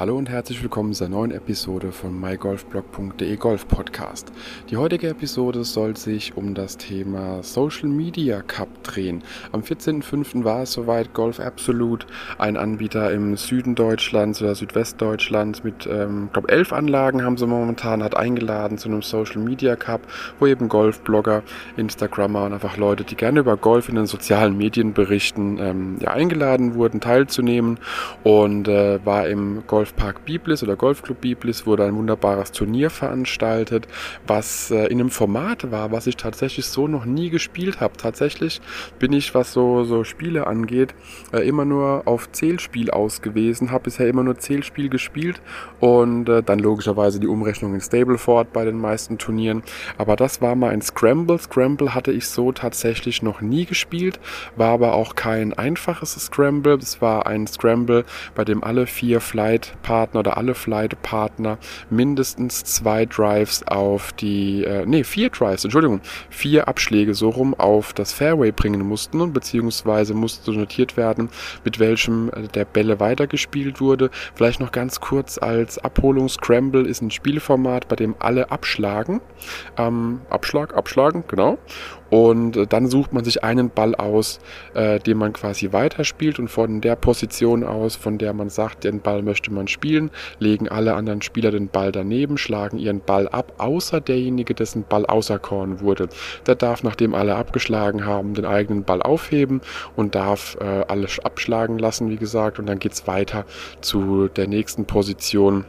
Hallo und herzlich willkommen zur neuen Episode von mygolfblog.de Golf Podcast. Die heutige Episode soll sich um das Thema Social Media Cup drehen. Am 14.05. war es soweit Golf Absolute, ein Anbieter im Süden Deutschlands oder Südwestdeutschlands mit, ähm, glaube elf Anlagen haben sie momentan, hat eingeladen zu einem Social Media Cup, wo eben Golfblogger, Instagrammer und einfach Leute, die gerne über Golf in den sozialen Medien berichten, ähm, ja, eingeladen wurden, teilzunehmen und äh, war im Golf Golfpark Biblis oder Golfclub Biblis wurde ein wunderbares Turnier veranstaltet, was äh, in einem Format war, was ich tatsächlich so noch nie gespielt habe. Tatsächlich bin ich, was so, so Spiele angeht, äh, immer nur auf Zählspiel ausgewiesen, habe bisher immer nur Zählspiel gespielt und äh, dann logischerweise die Umrechnung in Stableford bei den meisten Turnieren. Aber das war mal ein Scramble. Scramble hatte ich so tatsächlich noch nie gespielt, war aber auch kein einfaches Scramble. Es war ein Scramble, bei dem alle vier Flight Partner oder alle Flight-Partner mindestens zwei Drives auf die, äh, nee, vier Drives, Entschuldigung, vier Abschläge so rum auf das Fairway bringen mussten und beziehungsweise musste notiert werden, mit welchem äh, der Bälle weitergespielt wurde. Vielleicht noch ganz kurz als Abholung, Scramble ist ein Spielformat, bei dem alle abschlagen. Ähm, Abschlag, abschlagen, genau. Und äh, dann sucht man sich einen Ball aus, äh, den man quasi weiterspielt und von der Position aus, von der man sagt, den Ball möchte man spielen, legen alle anderen Spieler den Ball daneben, schlagen ihren Ball ab, außer derjenige, dessen Ball auserkoren wurde. Der darf, nachdem alle abgeschlagen haben, den eigenen Ball aufheben und darf äh, alles abschlagen lassen, wie gesagt, und dann geht's weiter zu der nächsten Position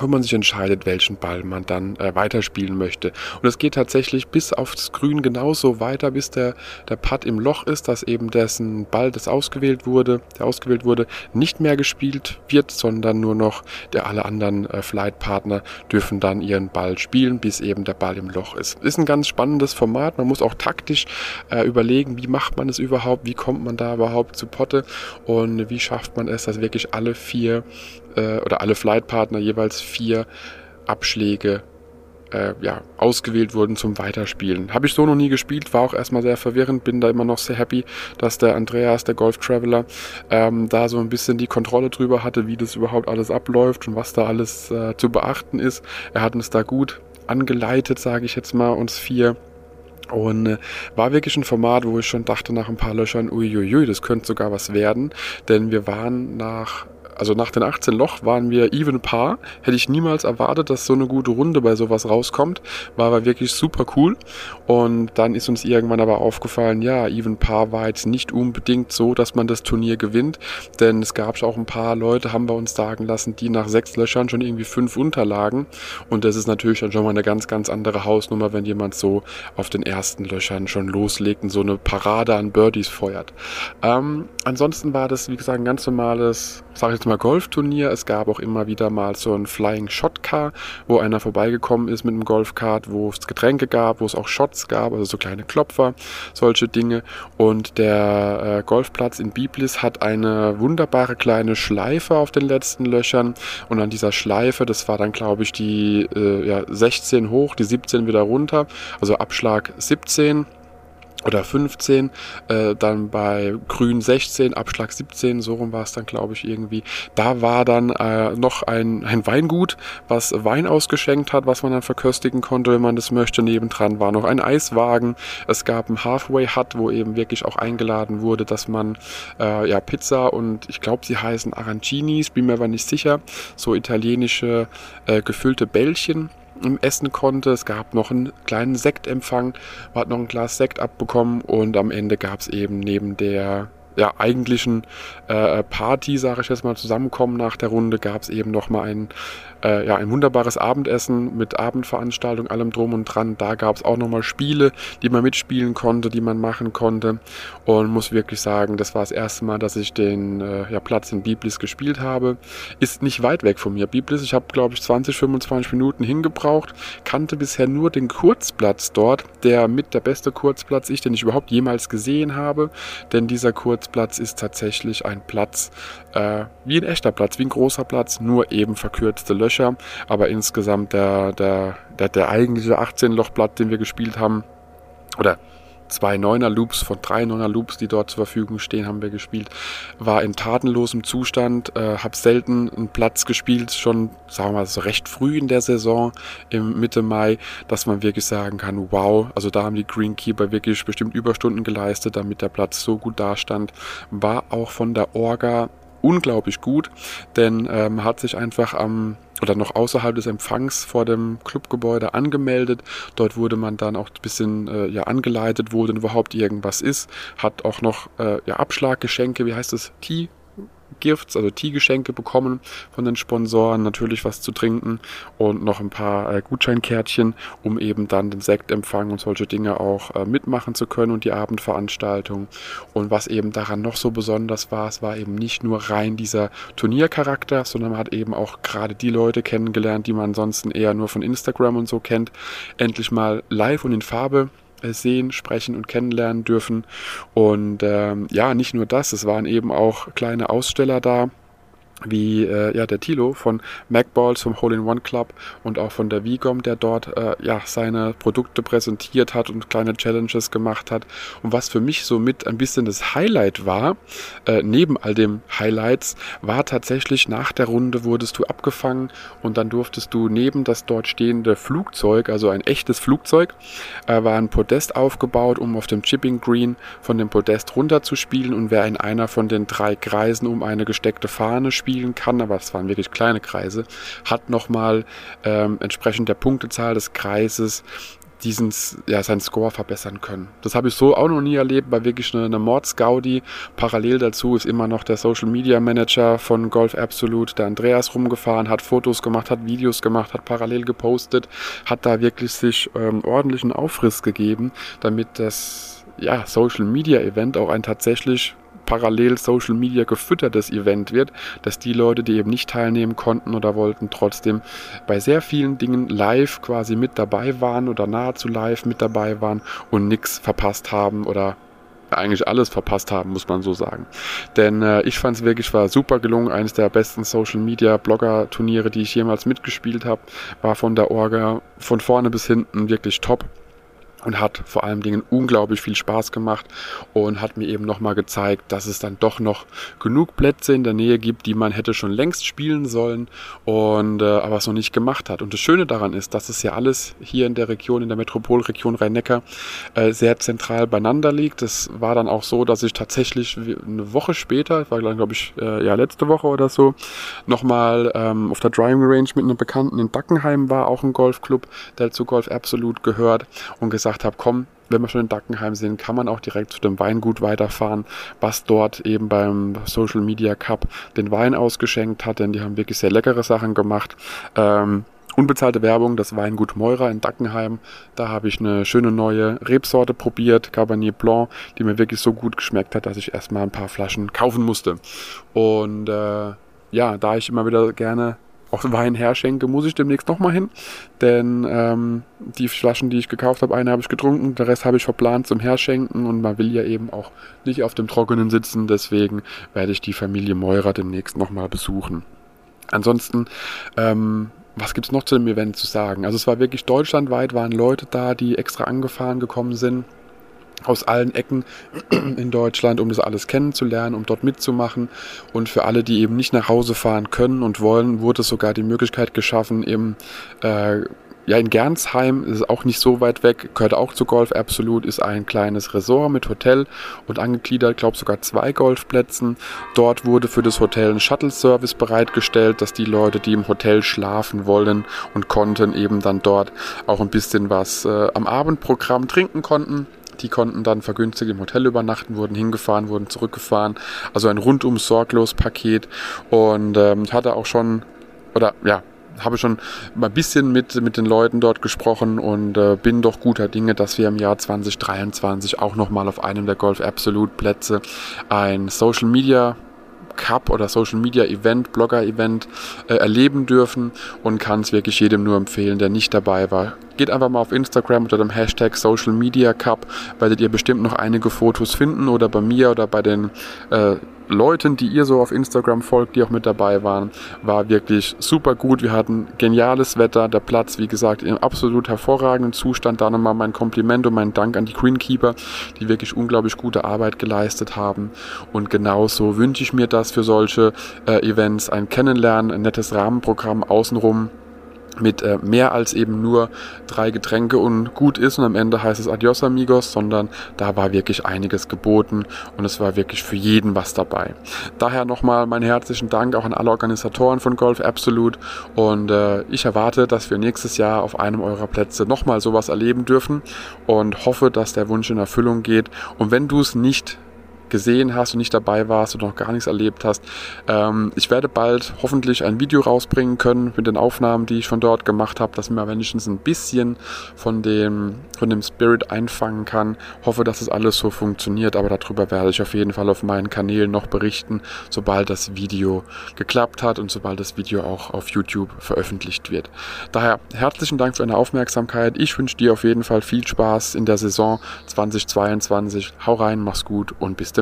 wo man sich entscheidet, welchen Ball man dann äh, weiterspielen möchte. Und es geht tatsächlich bis aufs Grün genauso weiter, bis der, der Putt im Loch ist, dass eben dessen Ball, das ausgewählt wurde, der ausgewählt wurde, nicht mehr gespielt wird, sondern nur noch der alle anderen äh, Flight-Partner dürfen dann ihren Ball spielen, bis eben der Ball im Loch ist. Ist ein ganz spannendes Format. Man muss auch taktisch äh, überlegen, wie macht man es überhaupt, wie kommt man da überhaupt zu Potte und wie schafft man es, dass wirklich alle vier äh, oder alle Flightpartner jeweils vier Abschläge äh, ja, ausgewählt wurden zum Weiterspielen. Habe ich so noch nie gespielt, war auch erstmal sehr verwirrend, bin da immer noch sehr happy, dass der Andreas, der Golf Traveler, ähm, da so ein bisschen die Kontrolle drüber hatte, wie das überhaupt alles abläuft und was da alles äh, zu beachten ist. Er hat uns da gut angeleitet, sage ich jetzt mal, uns vier. Und äh, war wirklich ein Format, wo ich schon dachte nach ein paar Löchern, uiuiui, das könnte sogar was werden. Denn wir waren nach also nach den 18 Loch waren wir even par. Hätte ich niemals erwartet, dass so eine gute Runde bei sowas rauskommt. War aber wirklich super cool. Und dann ist uns irgendwann aber aufgefallen, ja, even par war jetzt nicht unbedingt so, dass man das Turnier gewinnt. Denn es gab auch ein paar Leute, haben wir uns sagen lassen, die nach sechs Löchern schon irgendwie fünf unterlagen. Und das ist natürlich dann schon mal eine ganz, ganz andere Hausnummer, wenn jemand so auf den ersten Löchern schon loslegt und so eine Parade an Birdies feuert. Ähm, ansonsten war das, wie gesagt, ein ganz normales, sag ich mal, Golfturnier. Es gab auch immer wieder mal so ein Flying Shot Car, wo einer vorbeigekommen ist mit einem Golfkart, wo es Getränke gab, wo es auch Shots gab, also so kleine Klopfer, solche Dinge. Und der äh, Golfplatz in Biblis hat eine wunderbare kleine Schleife auf den letzten Löchern. Und an dieser Schleife, das war dann glaube ich die äh, ja, 16 hoch, die 17 wieder runter, also Abschlag 17 oder 15, äh, dann bei Grün 16, Abschlag 17, so rum war es dann, glaube ich, irgendwie. Da war dann äh, noch ein, ein Weingut, was Wein ausgeschenkt hat, was man dann verköstigen konnte, wenn man das möchte. Nebendran war noch ein Eiswagen. Es gab ein Halfway Hut, wo eben wirklich auch eingeladen wurde, dass man äh, ja Pizza und ich glaube, sie heißen Arancinis, bin mir aber nicht sicher, so italienische äh, gefüllte Bällchen essen konnte. Es gab noch einen kleinen Sektempfang, man hat noch ein Glas Sekt abbekommen und am Ende gab es eben neben der ja, eigentlichen äh, Party, sage ich jetzt mal, zusammenkommen nach der Runde, gab es eben noch mal ein äh, ja, ein wunderbares Abendessen mit Abendveranstaltung, allem drum und dran. Da gab es auch nochmal Spiele, die man mitspielen konnte, die man machen konnte. Und muss wirklich sagen, das war das erste Mal, dass ich den äh, ja, Platz in Biblis gespielt habe. Ist nicht weit weg von mir. Biblis, ich habe, glaube ich, 20, 25 Minuten hingebraucht. Kannte bisher nur den Kurzplatz dort, der mit der beste Kurzplatz ist, den ich überhaupt jemals gesehen habe. Denn dieser Kurzplatz ist tatsächlich ein Platz, äh, wie ein echter Platz, wie ein großer Platz, nur eben verkürzte Löcher. Löcher, aber insgesamt der, der, der, der eigentliche 18-Loch-Blatt, den wir gespielt haben, oder zwei Neuner Loops von drei Neuner Loops, die dort zur Verfügung stehen, haben wir gespielt. War in tatenlosem Zustand, äh, habe selten einen Platz gespielt, schon, sagen wir mal, so recht früh in der Saison, im Mitte Mai, dass man wirklich sagen kann, wow, also da haben die Greenkeeper wirklich bestimmt Überstunden geleistet, damit der Platz so gut dastand. War auch von der Orga unglaublich gut, denn ähm, hat sich einfach am oder noch außerhalb des Empfangs vor dem Clubgebäude angemeldet. Dort wurde man dann auch ein bisschen äh, ja, angeleitet, wo denn überhaupt irgendwas ist. Hat auch noch äh, ja, Abschlaggeschenke, wie heißt es, Tee Gifts, also Teegeschenke bekommen von den Sponsoren, natürlich was zu trinken und noch ein paar äh, Gutscheinkärtchen, um eben dann den Sektempfang und solche Dinge auch äh, mitmachen zu können und die Abendveranstaltung. Und was eben daran noch so besonders war, es war eben nicht nur rein dieser Turniercharakter, sondern man hat eben auch gerade die Leute kennengelernt, die man ansonsten eher nur von Instagram und so kennt, endlich mal live und in Farbe sehen, sprechen und kennenlernen dürfen. Und ähm, ja, nicht nur das, es waren eben auch kleine Aussteller da, wie äh, ja, der Tilo von MacBalls vom Hole-in-One Club und auch von der Vigom, der dort äh, ja, seine Produkte präsentiert hat und kleine Challenges gemacht hat. Und was für mich so mit ein bisschen das Highlight war, äh, neben all dem Highlights, war tatsächlich nach der Runde wurdest du abgefangen und dann durftest du neben das dort stehende Flugzeug, also ein echtes Flugzeug, äh, war ein Podest aufgebaut, um auf dem Chipping Green von dem Podest runterzuspielen und wer in einer von den drei Kreisen um eine gesteckte Fahne spielt, spielen kann, aber es waren wirklich kleine Kreise, hat nochmal ähm, entsprechend der Punktezahl des Kreises diesen, ja, seinen Score verbessern können. Das habe ich so auch noch nie erlebt, war wirklich eine, eine Mordsgaudi. Parallel dazu ist immer noch der Social Media Manager von Golf Absolute, der Andreas, rumgefahren, hat Fotos gemacht, hat Videos gemacht, hat parallel gepostet, hat da wirklich sich ähm, ordentlichen Aufriss gegeben, damit das ja, Social Media Event auch ein tatsächlich parallel Social Media gefüttertes Event wird, dass die Leute, die eben nicht teilnehmen konnten oder wollten, trotzdem bei sehr vielen Dingen live quasi mit dabei waren oder nahezu live mit dabei waren und nichts verpasst haben oder eigentlich alles verpasst haben, muss man so sagen. Denn äh, ich fand es wirklich, war super gelungen. Eines der besten Social Media Blogger Turniere, die ich jemals mitgespielt habe, war von der Orga von vorne bis hinten wirklich top und hat vor allen Dingen unglaublich viel Spaß gemacht und hat mir eben nochmal gezeigt, dass es dann doch noch genug Plätze in der Nähe gibt, die man hätte schon längst spielen sollen und äh, aber es noch nicht gemacht hat. Und das Schöne daran ist, dass es ja alles hier in der Region, in der Metropolregion Rhein-Neckar äh, sehr zentral beieinander liegt. Es war dann auch so, dass ich tatsächlich eine Woche später, war glaube ich äh, ja letzte Woche oder so, nochmal ähm, auf der Driving Range mit einem Bekannten in Dackenheim war, auch ein Golfclub, der zu Golf Absolut gehört und gesagt gesagt habe, komm, wenn wir schon in Dackenheim sind, kann man auch direkt zu dem Weingut weiterfahren, was dort eben beim Social Media Cup den Wein ausgeschenkt hat, denn die haben wirklich sehr leckere Sachen gemacht. Ähm, unbezahlte Werbung, das Weingut Meurer in Dackenheim. Da habe ich eine schöne neue Rebsorte probiert, Cabernet Blanc, die mir wirklich so gut geschmeckt hat, dass ich erstmal ein paar Flaschen kaufen musste. Und äh, ja, da ich immer wieder gerne auch Wein herschenke, muss ich demnächst nochmal hin. Denn ähm, die Flaschen, die ich gekauft habe, eine habe ich getrunken, der Rest habe ich verplant zum Herschenken und man will ja eben auch nicht auf dem Trockenen sitzen. Deswegen werde ich die Familie Meurer demnächst nochmal besuchen. Ansonsten, ähm, was gibt's noch zu dem Event zu sagen? Also es war wirklich deutschlandweit, waren Leute da, die extra angefahren gekommen sind aus allen Ecken in Deutschland, um das alles kennenzulernen, um dort mitzumachen. Und für alle, die eben nicht nach Hause fahren können und wollen, wurde sogar die Möglichkeit geschaffen, im äh, ja, in Gernsheim ist es auch nicht so weit weg, gehört auch zu Golf Absolut, ist ein kleines Resort mit Hotel und angegliedert, glaube sogar zwei Golfplätzen. Dort wurde für das Hotel ein Shuttle-Service bereitgestellt, dass die Leute, die im Hotel schlafen wollen und konnten, eben dann dort auch ein bisschen was äh, am Abendprogramm trinken konnten. Die konnten dann vergünstigt im Hotel übernachten, wurden hingefahren, wurden zurückgefahren. Also ein rundum sorglos Paket. Und ähm, hatte auch schon, oder ja, habe schon mal ein bisschen mit, mit den Leuten dort gesprochen und äh, bin doch guter Dinge, dass wir im Jahr 2023 auch nochmal auf einem der Golf Absolute Plätze ein Social Media Cup oder Social Media Event, Blogger Event äh, erleben dürfen und kann es wirklich jedem nur empfehlen, der nicht dabei war. Geht einfach mal auf Instagram unter dem Hashtag Social Media Cup, werdet ihr bestimmt noch einige Fotos finden oder bei mir oder bei den äh, Leuten, die ihr so auf Instagram folgt, die auch mit dabei waren, war wirklich super gut. Wir hatten geniales Wetter, der Platz, wie gesagt, im absolut hervorragenden Zustand. Da nochmal mein Kompliment und mein Dank an die Greenkeeper, die wirklich unglaublich gute Arbeit geleistet haben. Und genauso wünsche ich mir das für solche äh, Events, ein Kennenlernen, ein nettes Rahmenprogramm außenrum mit äh, mehr als eben nur drei Getränke und gut ist. Und am Ende heißt es Adios amigos, sondern da war wirklich einiges geboten und es war wirklich für jeden was dabei. Daher nochmal meinen herzlichen Dank auch an alle Organisatoren von Golf Absolute. Und äh, ich erwarte, dass wir nächstes Jahr auf einem eurer Plätze nochmal sowas erleben dürfen und hoffe, dass der Wunsch in Erfüllung geht. Und wenn du es nicht gesehen hast und nicht dabei warst und noch gar nichts erlebt hast. Ähm, ich werde bald hoffentlich ein Video rausbringen können mit den Aufnahmen, die ich von dort gemacht habe, dass man wenigstens ein bisschen von dem, von dem Spirit einfangen kann. Hoffe, dass es das alles so funktioniert, aber darüber werde ich auf jeden Fall auf meinen Kanälen noch berichten, sobald das Video geklappt hat und sobald das Video auch auf YouTube veröffentlicht wird. Daher herzlichen Dank für deine Aufmerksamkeit. Ich wünsche dir auf jeden Fall viel Spaß in der Saison 2022. Hau rein, mach's gut und bis